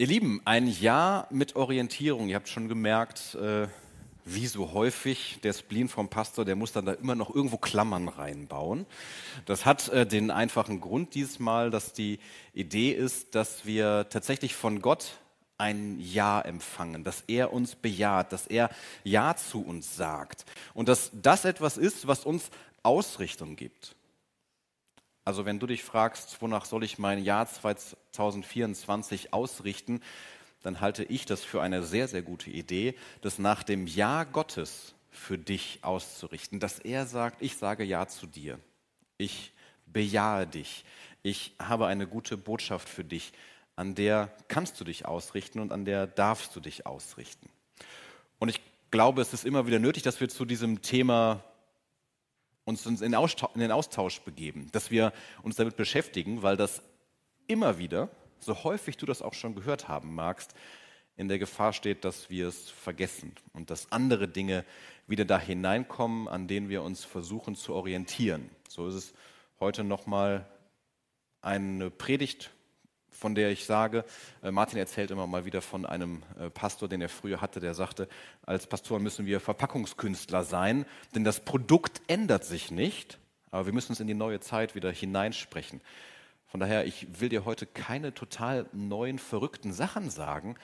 Ihr Lieben, ein Jahr mit Orientierung. Ihr habt schon gemerkt, äh, wie so häufig, der Spleen vom Pastor, der muss dann da immer noch irgendwo Klammern reinbauen. Das hat äh, den einfachen Grund diesmal, dass die Idee ist, dass wir tatsächlich von Gott ein Ja empfangen, dass er uns bejaht, dass er Ja zu uns sagt und dass das etwas ist, was uns Ausrichtung gibt. Also wenn du dich fragst, wonach soll ich mein Jahr 2024 ausrichten, dann halte ich das für eine sehr, sehr gute Idee, das nach dem Ja Gottes für dich auszurichten, dass er sagt, ich sage Ja zu dir, ich bejahe dich, ich habe eine gute Botschaft für dich, an der kannst du dich ausrichten und an der darfst du dich ausrichten. Und ich glaube, es ist immer wieder nötig, dass wir zu diesem Thema uns in den Austausch begeben, dass wir uns damit beschäftigen, weil das immer wieder, so häufig du das auch schon gehört haben magst, in der Gefahr steht, dass wir es vergessen und dass andere Dinge wieder da hineinkommen, an denen wir uns versuchen zu orientieren. So ist es heute nochmal eine Predigt von der ich sage, äh, Martin erzählt immer mal wieder von einem äh, Pastor, den er früher hatte, der sagte, als Pastor müssen wir Verpackungskünstler sein, denn das Produkt ändert sich nicht, aber wir müssen es in die neue Zeit wieder hineinsprechen. Von daher, ich will dir heute keine total neuen, verrückten Sachen sagen,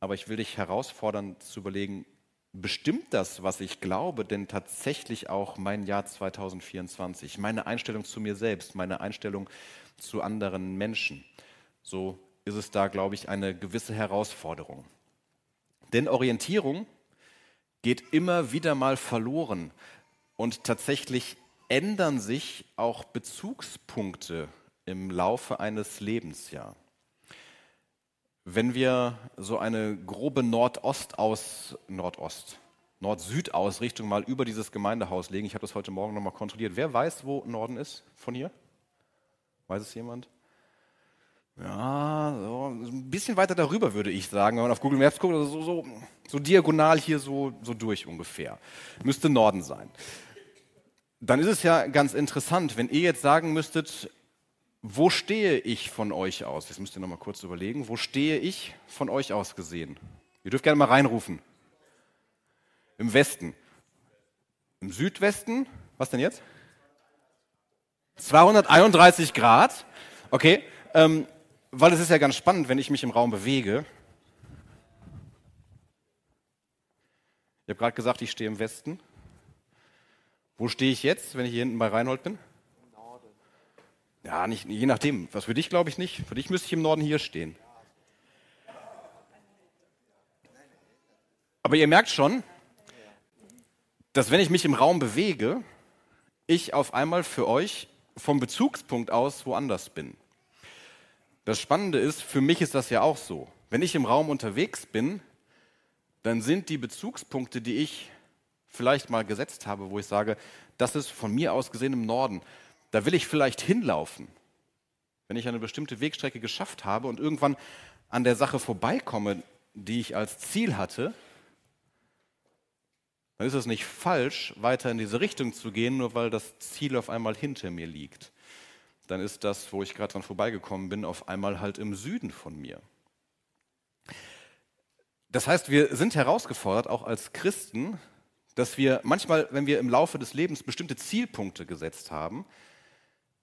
aber ich will dich herausfordern zu überlegen, bestimmt das, was ich glaube, denn tatsächlich auch mein Jahr 2024, meine Einstellung zu mir selbst, meine Einstellung zu anderen Menschen? So ist es da, glaube ich, eine gewisse Herausforderung. Denn Orientierung geht immer wieder mal verloren und tatsächlich ändern sich auch Bezugspunkte im Laufe eines Lebens ja. Wenn wir so eine grobe Nordost aus Nordost Nord-Süd-Ausrichtung mal über dieses Gemeindehaus legen. Ich habe das heute Morgen nochmal kontrolliert. Wer weiß, wo Norden ist von hier? Weiß es jemand? Ja, so ein bisschen weiter darüber würde ich sagen, wenn man auf Google Maps guckt, also so, so, so diagonal hier so, so durch ungefähr. Müsste Norden sein. Dann ist es ja ganz interessant, wenn ihr jetzt sagen müsstet, wo stehe ich von euch aus? Jetzt müsst ihr nochmal kurz überlegen, wo stehe ich von euch aus gesehen? Ihr dürft gerne mal reinrufen. Im Westen. Im Südwesten, was denn jetzt? 231 Grad. Okay. Ähm, weil es ist ja ganz spannend, wenn ich mich im Raum bewege. Ich habe gerade gesagt, ich stehe im Westen. Wo stehe ich jetzt, wenn ich hier hinten bei Reinhold bin? Im Norden. Ja, nicht, je nachdem. Was für dich glaube ich nicht. Für dich müsste ich im Norden hier stehen. Aber ihr merkt schon, dass wenn ich mich im Raum bewege, ich auf einmal für euch vom Bezugspunkt aus woanders bin. Das Spannende ist, für mich ist das ja auch so. Wenn ich im Raum unterwegs bin, dann sind die Bezugspunkte, die ich vielleicht mal gesetzt habe, wo ich sage, das ist von mir aus gesehen im Norden, da will ich vielleicht hinlaufen. Wenn ich eine bestimmte Wegstrecke geschafft habe und irgendwann an der Sache vorbeikomme, die ich als Ziel hatte, dann ist es nicht falsch, weiter in diese Richtung zu gehen, nur weil das Ziel auf einmal hinter mir liegt dann ist das, wo ich gerade dran vorbeigekommen bin, auf einmal halt im Süden von mir. Das heißt, wir sind herausgefordert, auch als Christen, dass wir manchmal, wenn wir im Laufe des Lebens bestimmte Zielpunkte gesetzt haben,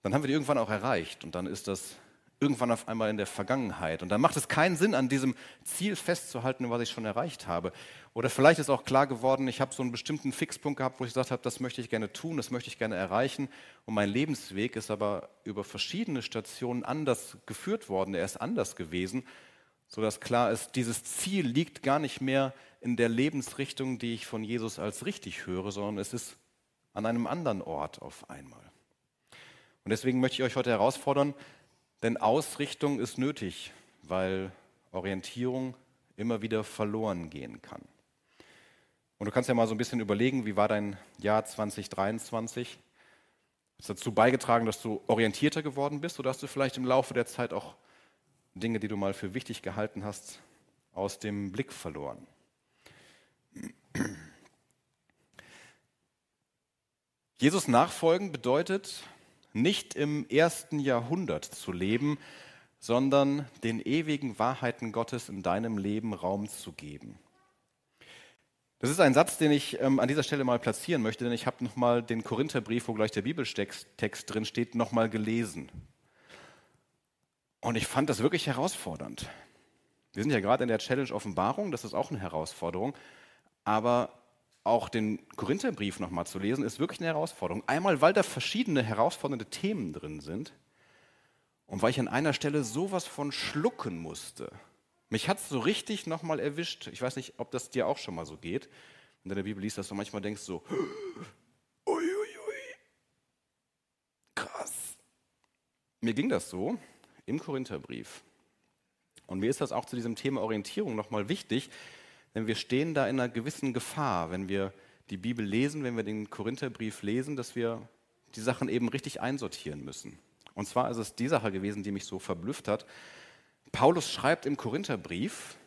dann haben wir die irgendwann auch erreicht und dann ist das irgendwann auf einmal in der Vergangenheit. Und dann macht es keinen Sinn, an diesem Ziel festzuhalten, was ich schon erreicht habe. Oder vielleicht ist auch klar geworden, ich habe so einen bestimmten Fixpunkt gehabt, wo ich gesagt habe, das möchte ich gerne tun, das möchte ich gerne erreichen. Und mein Lebensweg ist aber über verschiedene Stationen anders geführt worden, er ist anders gewesen, sodass klar ist, dieses Ziel liegt gar nicht mehr in der Lebensrichtung, die ich von Jesus als richtig höre, sondern es ist an einem anderen Ort auf einmal. Und deswegen möchte ich euch heute herausfordern, denn Ausrichtung ist nötig, weil Orientierung immer wieder verloren gehen kann. Und du kannst ja mal so ein bisschen überlegen, wie war dein Jahr 2023? Hat es dazu beigetragen, dass du orientierter geworden bist oder hast du vielleicht im Laufe der Zeit auch Dinge, die du mal für wichtig gehalten hast, aus dem Blick verloren? Jesus nachfolgen bedeutet, nicht im ersten Jahrhundert zu leben, sondern den ewigen Wahrheiten Gottes in deinem Leben Raum zu geben. Das ist ein Satz, den ich ähm, an dieser Stelle mal platzieren möchte, denn ich habe nochmal den Korintherbrief, wo gleich der Bibeltext drin steht, nochmal gelesen. Und ich fand das wirklich herausfordernd. Wir sind ja gerade in der Challenge Offenbarung, das ist auch eine Herausforderung, aber auch den Korintherbrief nochmal zu lesen, ist wirklich eine Herausforderung. Einmal, weil da verschiedene herausfordernde Themen drin sind und weil ich an einer Stelle sowas von schlucken musste. Mich hat es so richtig nochmal erwischt. Ich weiß nicht, ob das dir auch schon mal so geht. In der Bibel liest, dass du manchmal denkst so, uiuiui, krass. Mir ging das so im Korintherbrief. Und mir ist das auch zu diesem Thema Orientierung nochmal wichtig, denn wir stehen da in einer gewissen Gefahr, wenn wir die Bibel lesen, wenn wir den Korintherbrief lesen, dass wir die Sachen eben richtig einsortieren müssen. Und zwar ist es die Sache gewesen, die mich so verblüfft hat, Paulus schreibt im Korintherbrief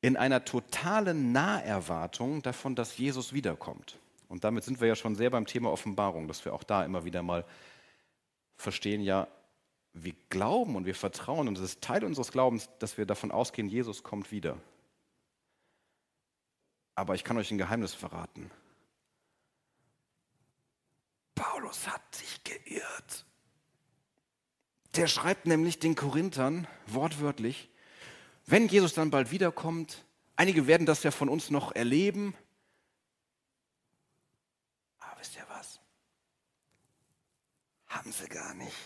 in einer totalen Naherwartung davon, dass Jesus wiederkommt. Und damit sind wir ja schon sehr beim Thema Offenbarung, dass wir auch da immer wieder mal verstehen, ja, wir glauben und wir vertrauen und es ist Teil unseres Glaubens, dass wir davon ausgehen, Jesus kommt wieder. Aber ich kann euch ein Geheimnis verraten. Paulus hat sich geirrt. Der schreibt nämlich den Korinthern wortwörtlich, wenn Jesus dann bald wiederkommt, einige werden das ja von uns noch erleben, aber wisst ihr was? Haben sie gar nicht.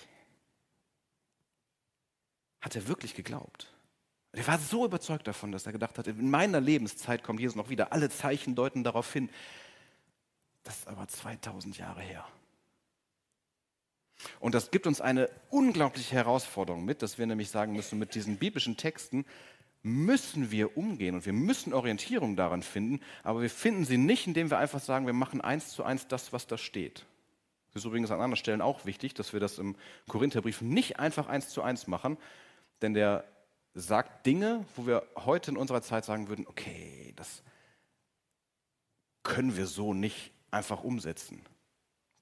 Hat er wirklich geglaubt? Er war so überzeugt davon, dass er gedacht hat, in meiner Lebenszeit kommt Jesus noch wieder. Alle Zeichen deuten darauf hin. Das ist aber 2000 Jahre her. Und das gibt uns eine unglaubliche Herausforderung mit, dass wir nämlich sagen müssen, mit diesen biblischen Texten müssen wir umgehen und wir müssen Orientierung daran finden, aber wir finden sie nicht, indem wir einfach sagen, wir machen eins zu eins das, was da steht. Das ist übrigens an anderen Stellen auch wichtig, dass wir das im Korintherbrief nicht einfach eins zu eins machen, denn der sagt Dinge, wo wir heute in unserer Zeit sagen würden, okay, das können wir so nicht einfach umsetzen.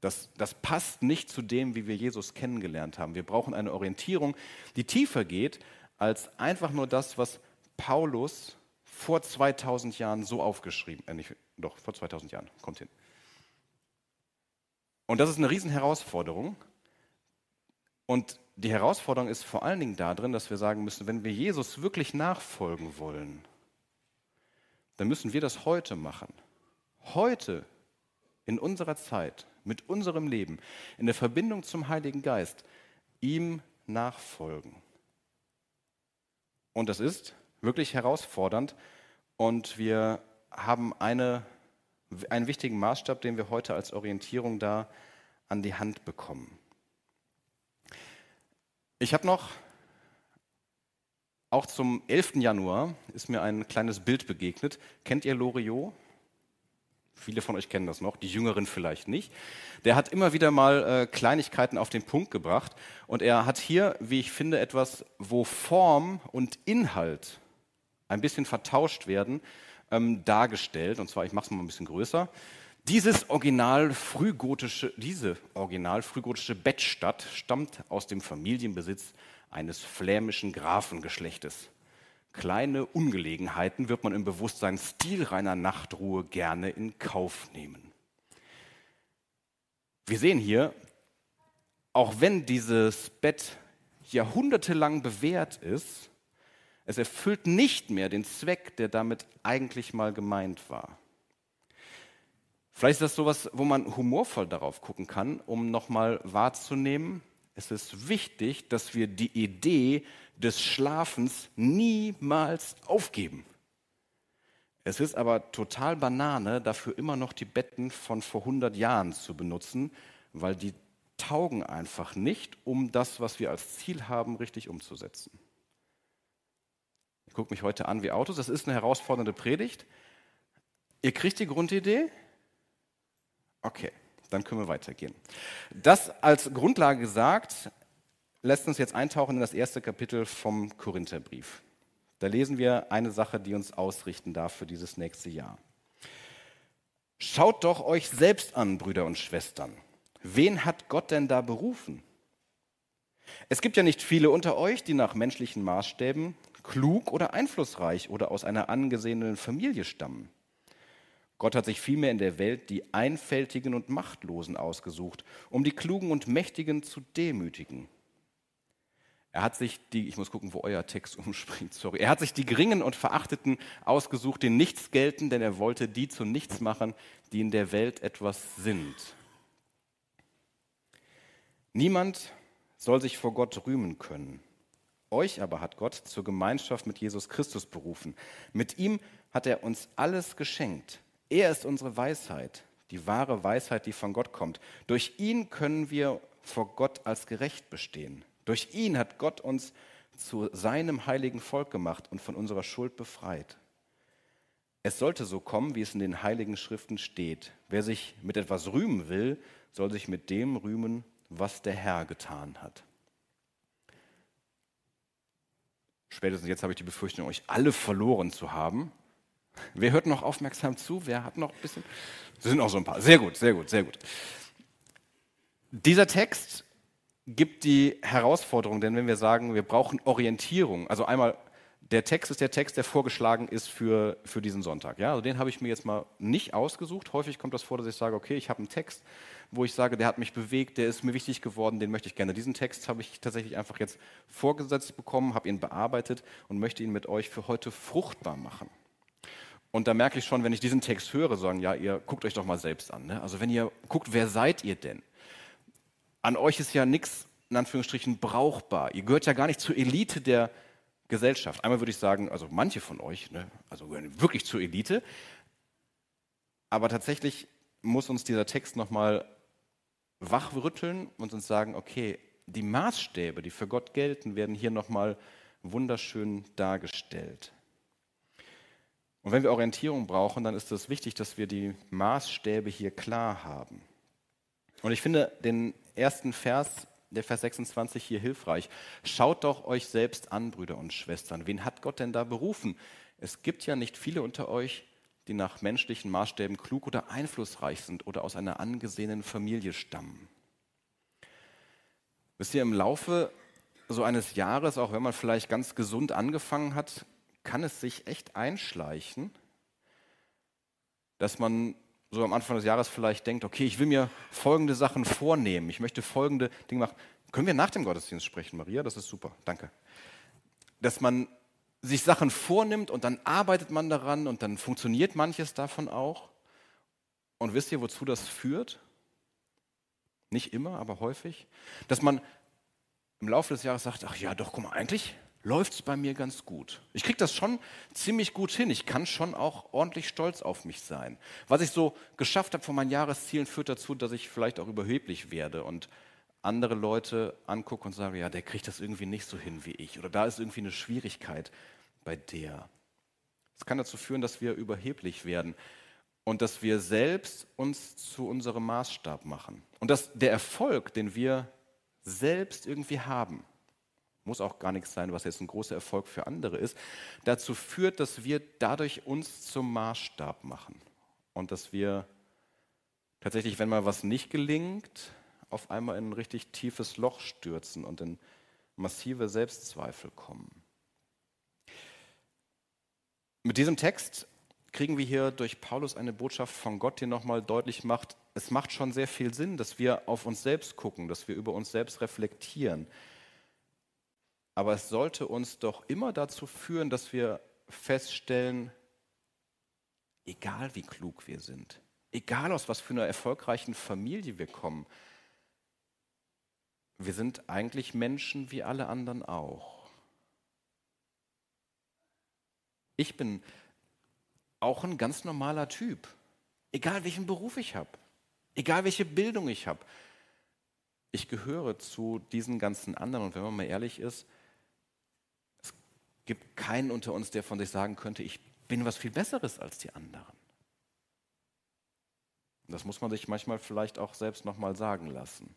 Das, das passt nicht zu dem, wie wir Jesus kennengelernt haben. Wir brauchen eine Orientierung, die tiefer geht als einfach nur das, was Paulus vor 2000 Jahren so aufgeschrieben, äh nicht, doch, vor 2000 Jahren, kommt hin. Und das ist eine Riesenherausforderung. Und die Herausforderung ist vor allen Dingen darin, dass wir sagen müssen, wenn wir Jesus wirklich nachfolgen wollen, dann müssen wir das heute machen. Heute, in unserer Zeit, mit unserem Leben, in der Verbindung zum Heiligen Geist, ihm nachfolgen. Und das ist wirklich herausfordernd und wir haben eine, einen wichtigen Maßstab, den wir heute als Orientierung da an die Hand bekommen. Ich habe noch, auch zum 11. Januar ist mir ein kleines Bild begegnet. Kennt ihr Loriot? Viele von euch kennen das noch, die Jüngeren vielleicht nicht. Der hat immer wieder mal äh, Kleinigkeiten auf den Punkt gebracht und er hat hier, wie ich finde, etwas, wo Form und Inhalt ein bisschen vertauscht werden, ähm, dargestellt. Und zwar, ich mache es mal ein bisschen größer. Dieses original frühgotische, diese original frühgotische Bettstadt stammt aus dem Familienbesitz eines flämischen Grafengeschlechtes. Kleine Ungelegenheiten wird man im Bewusstsein stilreiner Nachtruhe gerne in Kauf nehmen. Wir sehen hier, auch wenn dieses Bett jahrhundertelang bewährt ist, es erfüllt nicht mehr den Zweck, der damit eigentlich mal gemeint war. Vielleicht ist das sowas, wo man humorvoll darauf gucken kann, um nochmal wahrzunehmen, es ist wichtig, dass wir die Idee des Schlafens niemals aufgeben. Es ist aber total Banane, dafür immer noch die Betten von vor 100 Jahren zu benutzen, weil die taugen einfach nicht, um das, was wir als Ziel haben, richtig umzusetzen. Ich gucke mich heute an wie Autos. Das ist eine herausfordernde Predigt. Ihr kriegt die Grundidee? Okay. Dann können wir weitergehen. Das als Grundlage gesagt, lässt uns jetzt eintauchen in das erste Kapitel vom Korintherbrief. Da lesen wir eine Sache, die uns ausrichten darf für dieses nächste Jahr. Schaut doch euch selbst an, Brüder und Schwestern. Wen hat Gott denn da berufen? Es gibt ja nicht viele unter euch, die nach menschlichen Maßstäben klug oder einflussreich oder aus einer angesehenen Familie stammen. Gott hat sich vielmehr in der Welt die Einfältigen und Machtlosen ausgesucht, um die Klugen und Mächtigen zu demütigen. Er hat sich die, ich muss gucken, wo euer Text umspringt, sorry. Er hat sich die Geringen und Verachteten ausgesucht, die nichts gelten, denn er wollte die zu nichts machen, die in der Welt etwas sind. Niemand soll sich vor Gott rühmen können. Euch aber hat Gott zur Gemeinschaft mit Jesus Christus berufen. Mit ihm hat er uns alles geschenkt. Er ist unsere Weisheit, die wahre Weisheit, die von Gott kommt. Durch ihn können wir vor Gott als gerecht bestehen. Durch ihn hat Gott uns zu seinem heiligen Volk gemacht und von unserer Schuld befreit. Es sollte so kommen, wie es in den heiligen Schriften steht. Wer sich mit etwas rühmen will, soll sich mit dem rühmen, was der Herr getan hat. Spätestens jetzt habe ich die Befürchtung, euch alle verloren zu haben. Wer hört noch aufmerksam zu? Wer hat noch ein bisschen? Es sind auch so ein paar. Sehr gut, sehr gut, sehr gut. Dieser Text gibt die Herausforderung, denn wenn wir sagen, wir brauchen Orientierung, also einmal, der Text ist der Text, der vorgeschlagen ist für, für diesen Sonntag. Ja? Also den habe ich mir jetzt mal nicht ausgesucht. Häufig kommt das vor, dass ich sage, okay, ich habe einen Text, wo ich sage, der hat mich bewegt, der ist mir wichtig geworden, den möchte ich gerne. Diesen Text habe ich tatsächlich einfach jetzt vorgesetzt bekommen, habe ihn bearbeitet und möchte ihn mit euch für heute fruchtbar machen. Und da merke ich schon, wenn ich diesen Text höre, sagen, ja, ihr guckt euch doch mal selbst an. Ne? Also wenn ihr guckt, wer seid ihr denn? an euch ist ja nichts, in Anführungsstrichen, brauchbar. Ihr gehört ja gar nicht zur Elite der Gesellschaft. Einmal würde ich sagen, also manche von euch, ne, also gehören wirklich zur Elite. Aber tatsächlich muss uns dieser Text nochmal wachrütteln und uns sagen, okay, die Maßstäbe, die für Gott gelten, werden hier nochmal wunderschön dargestellt. Und wenn wir Orientierung brauchen, dann ist es wichtig, dass wir die Maßstäbe hier klar haben. Und ich finde den ersten Vers, der Vers 26 hier hilfreich. Schaut doch euch selbst an, Brüder und Schwestern. Wen hat Gott denn da berufen? Es gibt ja nicht viele unter euch, die nach menschlichen Maßstäben klug oder einflussreich sind oder aus einer angesehenen Familie stammen. Wisst ihr, im Laufe so eines Jahres, auch wenn man vielleicht ganz gesund angefangen hat, kann es sich echt einschleichen, dass man so am Anfang des Jahres vielleicht denkt, okay, ich will mir folgende Sachen vornehmen, ich möchte folgende Dinge machen. Können wir nach dem Gottesdienst sprechen, Maria? Das ist super, danke. Dass man sich Sachen vornimmt und dann arbeitet man daran und dann funktioniert manches davon auch. Und wisst ihr, wozu das führt? Nicht immer, aber häufig. Dass man im Laufe des Jahres sagt, ach ja, doch, guck mal, eigentlich läuft es bei mir ganz gut. Ich kriege das schon ziemlich gut hin. Ich kann schon auch ordentlich stolz auf mich sein. Was ich so geschafft habe von meinen Jahreszielen, führt dazu, dass ich vielleicht auch überheblich werde und andere Leute angucke und sage, ja, der kriegt das irgendwie nicht so hin wie ich. Oder da ist irgendwie eine Schwierigkeit bei der. Es kann dazu führen, dass wir überheblich werden und dass wir selbst uns zu unserem Maßstab machen. Und dass der Erfolg, den wir selbst irgendwie haben, muss auch gar nichts sein, was jetzt ein großer Erfolg für andere ist, dazu führt, dass wir dadurch uns zum Maßstab machen und dass wir tatsächlich, wenn mal was nicht gelingt, auf einmal in ein richtig tiefes Loch stürzen und in massive Selbstzweifel kommen. Mit diesem Text kriegen wir hier durch Paulus eine Botschaft von Gott, die nochmal deutlich macht, es macht schon sehr viel Sinn, dass wir auf uns selbst gucken, dass wir über uns selbst reflektieren, aber es sollte uns doch immer dazu führen, dass wir feststellen, egal wie klug wir sind, egal aus was für einer erfolgreichen Familie wir kommen, wir sind eigentlich Menschen wie alle anderen auch. Ich bin auch ein ganz normaler Typ, egal welchen Beruf ich habe, egal welche Bildung ich habe. Ich gehöre zu diesen ganzen anderen und wenn man mal ehrlich ist, gibt keinen unter uns, der von sich sagen könnte, ich bin was viel Besseres als die anderen. Das muss man sich manchmal vielleicht auch selbst nochmal sagen lassen.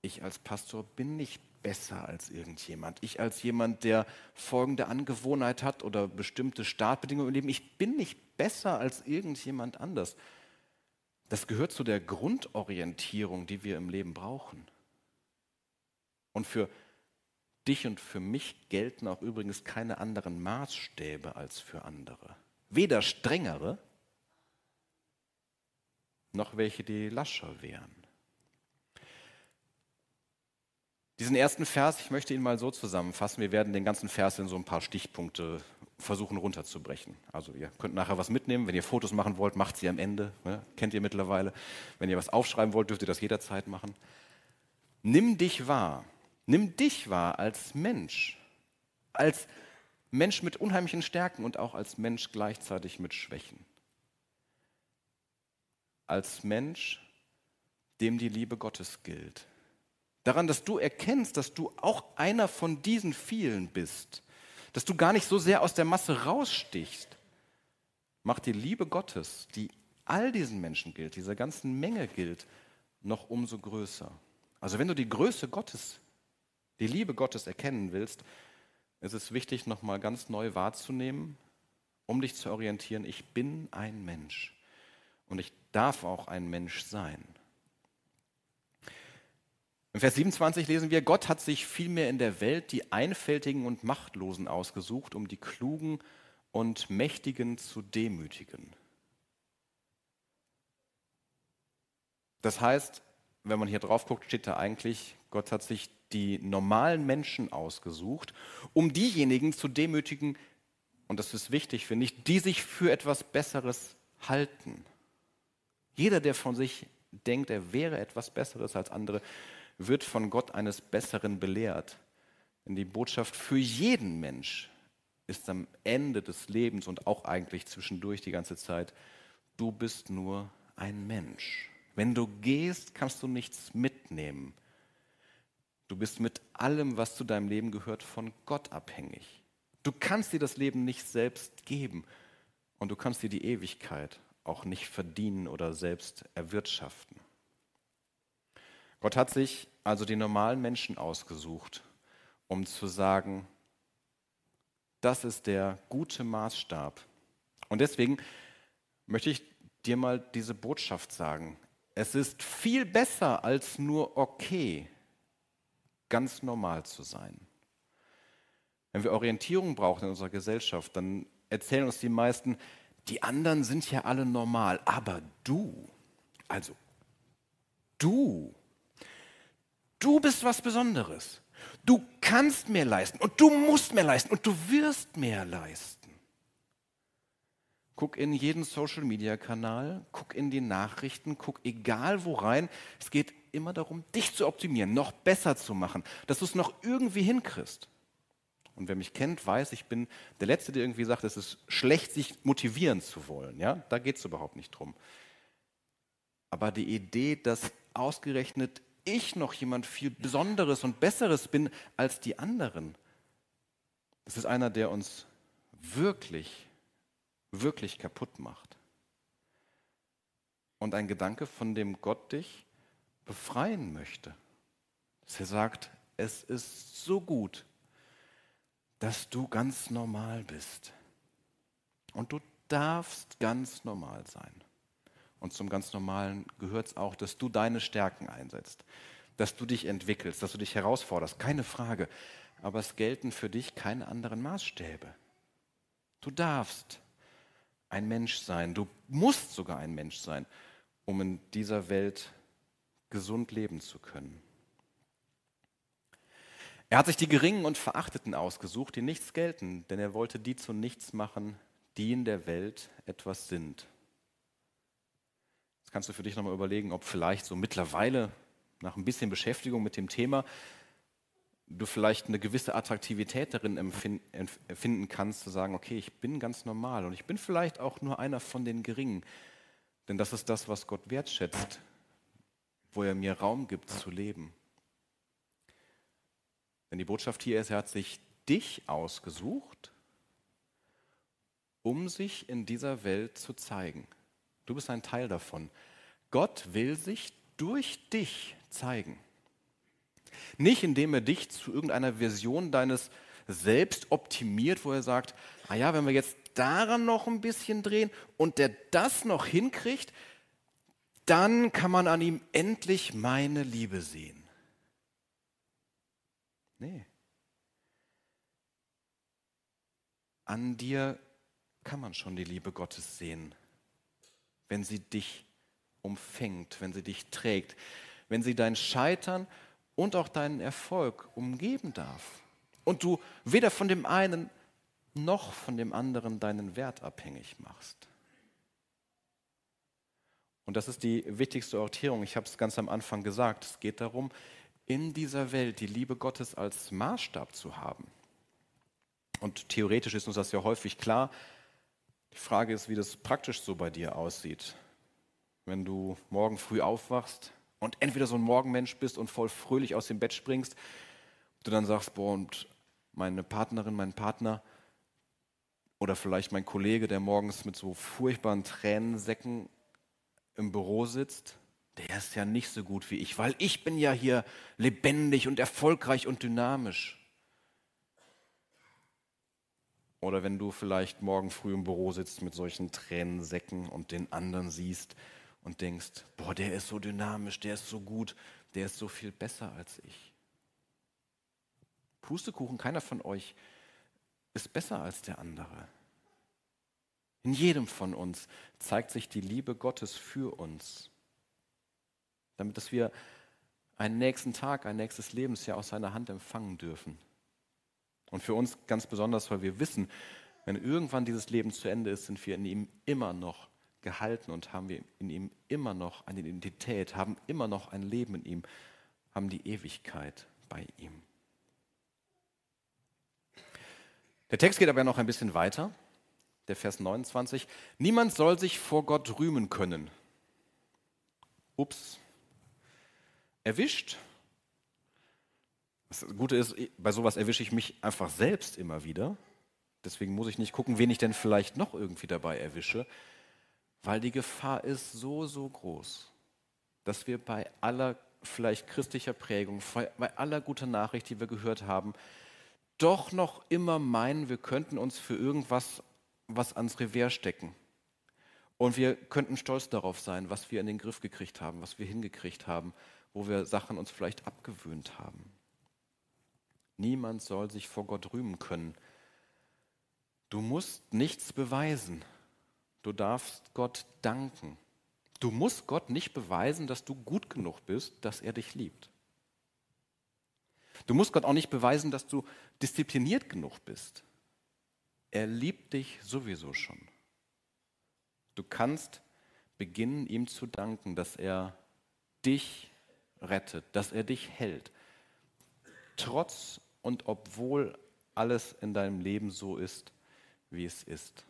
Ich als Pastor bin nicht besser als irgendjemand. Ich als jemand, der folgende Angewohnheit hat oder bestimmte Startbedingungen im Leben, ich bin nicht besser als irgendjemand anders. Das gehört zu der Grundorientierung, die wir im Leben brauchen. Und für dich und für mich gelten auch übrigens keine anderen Maßstäbe als für andere. Weder strengere, noch welche, die lascher wären. Diesen ersten Vers, ich möchte ihn mal so zusammenfassen. Wir werden den ganzen Vers in so ein paar Stichpunkte versuchen runterzubrechen. Also ihr könnt nachher was mitnehmen. Wenn ihr Fotos machen wollt, macht sie am Ende. Ne? Kennt ihr mittlerweile. Wenn ihr was aufschreiben wollt, dürft ihr das jederzeit machen. Nimm dich wahr. Nimm dich wahr als Mensch. Als Mensch mit unheimlichen Stärken und auch als Mensch gleichzeitig mit Schwächen. Als Mensch, dem die Liebe Gottes gilt. Daran, dass du erkennst, dass du auch einer von diesen vielen bist dass du gar nicht so sehr aus der Masse rausstichst, macht die Liebe Gottes, die all diesen Menschen gilt, dieser ganzen Menge gilt, noch umso größer. Also wenn du die Größe Gottes, die Liebe Gottes erkennen willst, ist es wichtig, nochmal ganz neu wahrzunehmen, um dich zu orientieren, ich bin ein Mensch und ich darf auch ein Mensch sein. Im Vers 27 lesen wir, Gott hat sich vielmehr in der Welt die Einfältigen und Machtlosen ausgesucht, um die Klugen und Mächtigen zu demütigen. Das heißt, wenn man hier drauf guckt, steht da eigentlich, Gott hat sich die normalen Menschen ausgesucht, um diejenigen zu demütigen, und das ist wichtig, finde ich, die sich für etwas Besseres halten. Jeder, der von sich denkt, er wäre etwas Besseres als andere, wird von Gott eines Besseren belehrt. Denn die Botschaft für jeden Mensch ist am Ende des Lebens und auch eigentlich zwischendurch die ganze Zeit, du bist nur ein Mensch. Wenn du gehst, kannst du nichts mitnehmen. Du bist mit allem, was zu deinem Leben gehört, von Gott abhängig. Du kannst dir das Leben nicht selbst geben und du kannst dir die Ewigkeit auch nicht verdienen oder selbst erwirtschaften. Gott hat sich also die normalen Menschen ausgesucht, um zu sagen, das ist der gute Maßstab. Und deswegen möchte ich dir mal diese Botschaft sagen. Es ist viel besser als nur okay, ganz normal zu sein. Wenn wir Orientierung brauchen in unserer Gesellschaft, dann erzählen uns die meisten, die anderen sind ja alle normal, aber du, also du Du bist was Besonderes. Du kannst mehr leisten und du musst mehr leisten und du wirst mehr leisten. Guck in jeden Social-Media-Kanal, guck in die Nachrichten, guck egal wo rein. Es geht immer darum, dich zu optimieren, noch besser zu machen, dass du es noch irgendwie hinkriegst. Und wer mich kennt, weiß, ich bin der Letzte, der irgendwie sagt, es ist schlecht, sich motivieren zu wollen. Ja? Da geht es überhaupt nicht drum. Aber die Idee, dass ausgerechnet ich noch jemand viel Besonderes und Besseres bin als die anderen. Das ist einer, der uns wirklich, wirklich kaputt macht. Und ein Gedanke, von dem Gott dich befreien möchte. Dass er sagt, es ist so gut, dass du ganz normal bist. Und du darfst ganz normal sein. Und zum ganz Normalen gehört es auch, dass du deine Stärken einsetzt, dass du dich entwickelst, dass du dich herausforderst, keine Frage. Aber es gelten für dich keine anderen Maßstäbe. Du darfst ein Mensch sein, du musst sogar ein Mensch sein, um in dieser Welt gesund leben zu können. Er hat sich die Geringen und Verachteten ausgesucht, die nichts gelten, denn er wollte die zu nichts machen, die in der Welt etwas sind. Jetzt kannst du für dich nochmal überlegen, ob vielleicht so mittlerweile nach ein bisschen Beschäftigung mit dem Thema du vielleicht eine gewisse Attraktivität darin empfinden kannst, zu sagen, okay, ich bin ganz normal und ich bin vielleicht auch nur einer von den Geringen. Denn das ist das, was Gott wertschätzt, wo er mir Raum gibt zu leben. Denn die Botschaft hier ist, er hat sich dich ausgesucht, um sich in dieser Welt zu zeigen. Du bist ein Teil davon. Gott will sich durch dich zeigen. Nicht indem er dich zu irgendeiner Version deines Selbst optimiert, wo er sagt, ah ja, wenn wir jetzt daran noch ein bisschen drehen und der das noch hinkriegt, dann kann man an ihm endlich meine Liebe sehen. Nee. An dir kann man schon die Liebe Gottes sehen, wenn sie dich umfängt, wenn sie dich trägt, wenn sie dein Scheitern und auch deinen Erfolg umgeben darf und du weder von dem einen noch von dem anderen deinen Wert abhängig machst. Und das ist die wichtigste Orientierung. Ich habe es ganz am Anfang gesagt. Es geht darum, in dieser Welt die Liebe Gottes als Maßstab zu haben. Und theoretisch ist uns das ja häufig klar. Die Frage ist, wie das praktisch so bei dir aussieht. Wenn du morgen früh aufwachst und entweder so ein Morgenmensch bist und voll fröhlich aus dem Bett springst, du dann sagst, boah, und meine Partnerin, mein Partner oder vielleicht mein Kollege, der morgens mit so furchtbaren Tränensäcken im Büro sitzt, der ist ja nicht so gut wie ich, weil ich bin ja hier lebendig und erfolgreich und dynamisch. Oder wenn du vielleicht morgen früh im Büro sitzt mit solchen Tränensäcken und den anderen siehst und denkst, boah, der ist so dynamisch, der ist so gut, der ist so viel besser als ich. Pustekuchen, keiner von euch ist besser als der andere. In jedem von uns zeigt sich die Liebe Gottes für uns, damit dass wir einen nächsten Tag, ein nächstes Lebensjahr aus seiner Hand empfangen dürfen. Und für uns ganz besonders, weil wir wissen, wenn irgendwann dieses Leben zu Ende ist, sind wir in ihm immer noch gehalten und haben wir in ihm immer noch eine Identität, haben immer noch ein Leben in ihm, haben die Ewigkeit bei ihm. Der Text geht aber noch ein bisschen weiter, der Vers 29. Niemand soll sich vor Gott rühmen können. Ups. Erwischt, das Gute ist, bei sowas erwische ich mich einfach selbst immer wieder. Deswegen muss ich nicht gucken, wen ich denn vielleicht noch irgendwie dabei erwische, weil die Gefahr ist so, so groß, dass wir bei aller vielleicht christlicher Prägung, bei aller guter Nachricht, die wir gehört haben, doch noch immer meinen, wir könnten uns für irgendwas was ans Revers stecken. Und wir könnten stolz darauf sein, was wir in den Griff gekriegt haben, was wir hingekriegt haben, wo wir Sachen uns vielleicht abgewöhnt haben. Niemand soll sich vor Gott rühmen können. Du musst nichts beweisen. Du darfst Gott danken. Du musst Gott nicht beweisen, dass du gut genug bist, dass er dich liebt. Du musst Gott auch nicht beweisen, dass du diszipliniert genug bist. Er liebt dich sowieso schon. Du kannst beginnen, ihm zu danken, dass er dich rettet, dass er dich hält. Trotz und obwohl alles in deinem Leben so ist, wie es ist.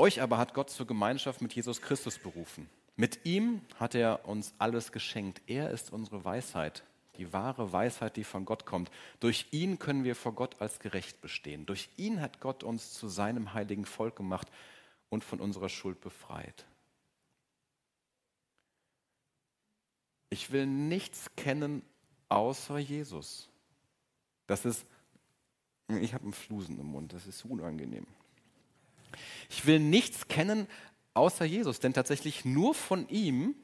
Euch aber hat Gott zur Gemeinschaft mit Jesus Christus berufen. Mit ihm hat er uns alles geschenkt. Er ist unsere Weisheit, die wahre Weisheit, die von Gott kommt. Durch ihn können wir vor Gott als gerecht bestehen. Durch ihn hat Gott uns zu seinem heiligen Volk gemacht und von unserer Schuld befreit. ich will nichts kennen außer Jesus. Das ist, ich habe einen Flusen im Mund, das ist unangenehm. Ich will nichts kennen außer Jesus, denn tatsächlich nur von ihm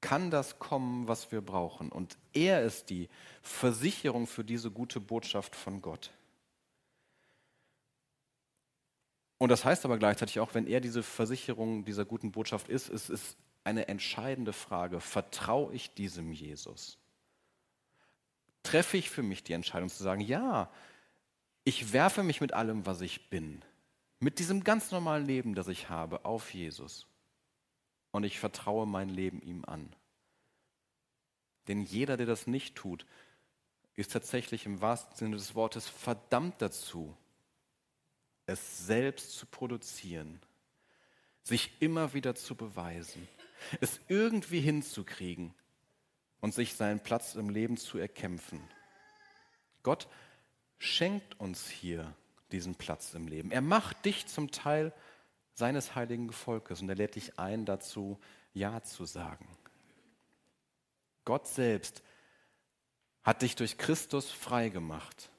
kann das kommen, was wir brauchen. Und er ist die Versicherung für diese gute Botschaft von Gott. Und das heißt aber gleichzeitig auch, wenn er diese Versicherung dieser guten Botschaft ist, es ist eine entscheidende Frage. Vertraue ich diesem Jesus? Treffe ich für mich die Entscheidung zu sagen, ja, ich werfe mich mit allem, was ich bin, mit diesem ganz normalen Leben, das ich habe, auf Jesus. Und ich vertraue mein Leben ihm an. Denn jeder, der das nicht tut, ist tatsächlich im wahrsten Sinne des Wortes verdammt dazu, es selbst zu produzieren, sich immer wieder zu beweisen es irgendwie hinzukriegen und sich seinen Platz im Leben zu erkämpfen. Gott schenkt uns hier diesen Platz im Leben. Er macht dich zum Teil seines heiligen Volkes und er lädt dich ein, dazu Ja zu sagen. Gott selbst hat dich durch Christus frei gemacht.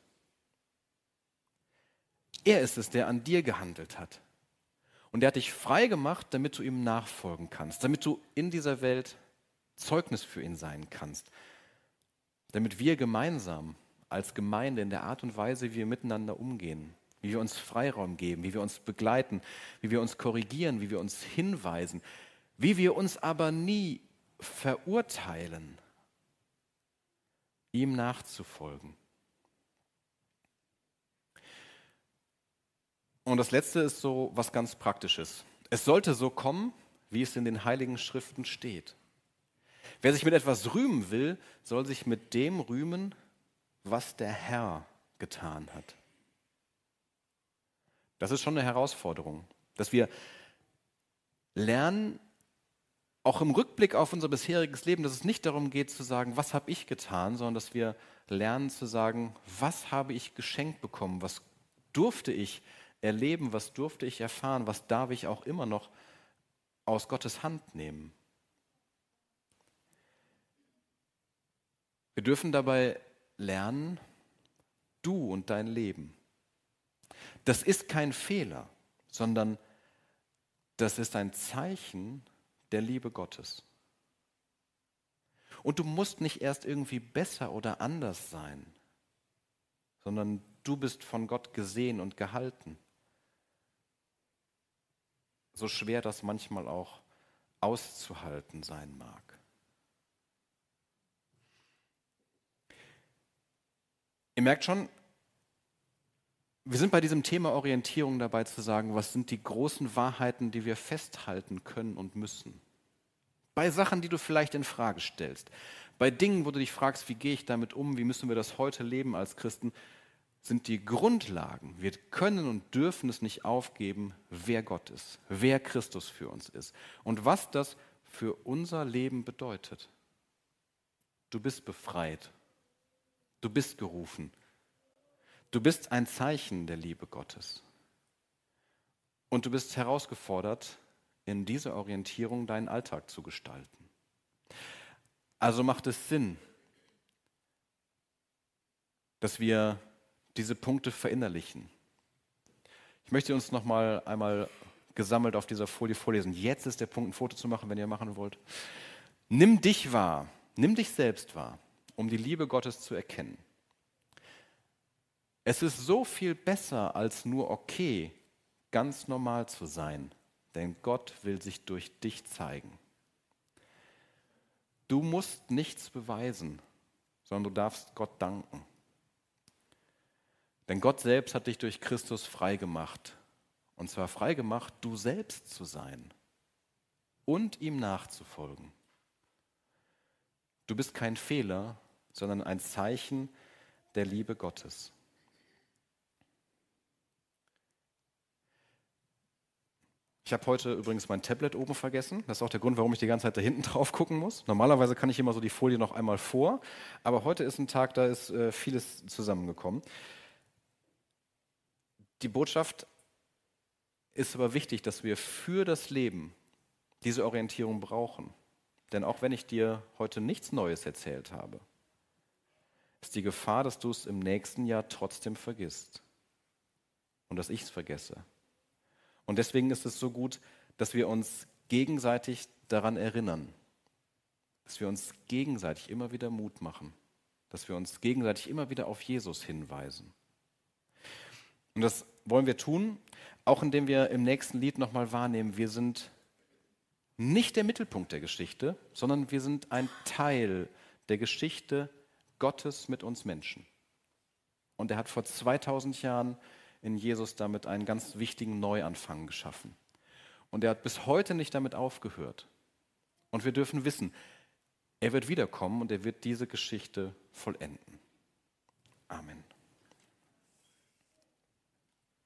Er ist es, der an dir gehandelt hat. Und er hat dich frei gemacht, damit du ihm nachfolgen kannst, damit du in dieser Welt Zeugnis für ihn sein kannst, damit wir gemeinsam als Gemeinde in der Art und Weise, wie wir miteinander umgehen, wie wir uns Freiraum geben, wie wir uns begleiten, wie wir uns korrigieren, wie wir uns hinweisen, wie wir uns aber nie verurteilen, ihm nachzufolgen. Und das Letzte ist so was ganz Praktisches. Es sollte so kommen, wie es in den heiligen Schriften steht. Wer sich mit etwas rühmen will, soll sich mit dem rühmen, was der Herr getan hat. Das ist schon eine Herausforderung, dass wir lernen, auch im Rückblick auf unser bisheriges Leben, dass es nicht darum geht zu sagen, was habe ich getan, sondern dass wir lernen zu sagen, was habe ich geschenkt bekommen, was durfte ich erleben, was durfte ich erfahren, was darf ich auch immer noch aus Gottes Hand nehmen. Wir dürfen dabei lernen, du und dein Leben. Das ist kein Fehler, sondern das ist ein Zeichen der Liebe Gottes. Und du musst nicht erst irgendwie besser oder anders sein, sondern du bist von Gott gesehen und gehalten. So schwer das manchmal auch auszuhalten sein mag. Ihr merkt schon, wir sind bei diesem Thema Orientierung dabei zu sagen, was sind die großen Wahrheiten, die wir festhalten können und müssen. Bei Sachen, die du vielleicht in Frage stellst, bei Dingen, wo du dich fragst, wie gehe ich damit um, wie müssen wir das heute leben als Christen, sind die Grundlagen. Wir können und dürfen es nicht aufgeben, wer Gott ist, wer Christus für uns ist und was das für unser Leben bedeutet. Du bist befreit. Du bist gerufen. Du bist ein Zeichen der Liebe Gottes. Und du bist herausgefordert, in dieser Orientierung deinen Alltag zu gestalten. Also macht es Sinn, dass wir diese Punkte verinnerlichen. Ich möchte uns noch mal einmal gesammelt auf dieser Folie vorlesen. Jetzt ist der Punkt, ein Foto zu machen, wenn ihr machen wollt. Nimm dich wahr, nimm dich selbst wahr, um die Liebe Gottes zu erkennen. Es ist so viel besser als nur okay, ganz normal zu sein, denn Gott will sich durch dich zeigen. Du musst nichts beweisen, sondern du darfst Gott danken. Denn Gott selbst hat dich durch Christus freigemacht. Und zwar freigemacht, du selbst zu sein und ihm nachzufolgen. Du bist kein Fehler, sondern ein Zeichen der Liebe Gottes. Ich habe heute übrigens mein Tablet oben vergessen. Das ist auch der Grund, warum ich die ganze Zeit da hinten drauf gucken muss. Normalerweise kann ich immer so die Folie noch einmal vor, aber heute ist ein Tag, da ist äh, vieles zusammengekommen. Die Botschaft ist aber wichtig, dass wir für das Leben diese Orientierung brauchen. Denn auch wenn ich dir heute nichts Neues erzählt habe, ist die Gefahr, dass du es im nächsten Jahr trotzdem vergisst und dass ich es vergesse. Und deswegen ist es so gut, dass wir uns gegenseitig daran erinnern, dass wir uns gegenseitig immer wieder Mut machen, dass wir uns gegenseitig immer wieder auf Jesus hinweisen. Und das wollen wir tun, auch indem wir im nächsten Lied nochmal wahrnehmen, wir sind nicht der Mittelpunkt der Geschichte, sondern wir sind ein Teil der Geschichte Gottes mit uns Menschen. Und er hat vor 2000 Jahren in Jesus damit einen ganz wichtigen Neuanfang geschaffen. Und er hat bis heute nicht damit aufgehört. Und wir dürfen wissen, er wird wiederkommen und er wird diese Geschichte vollenden. Amen.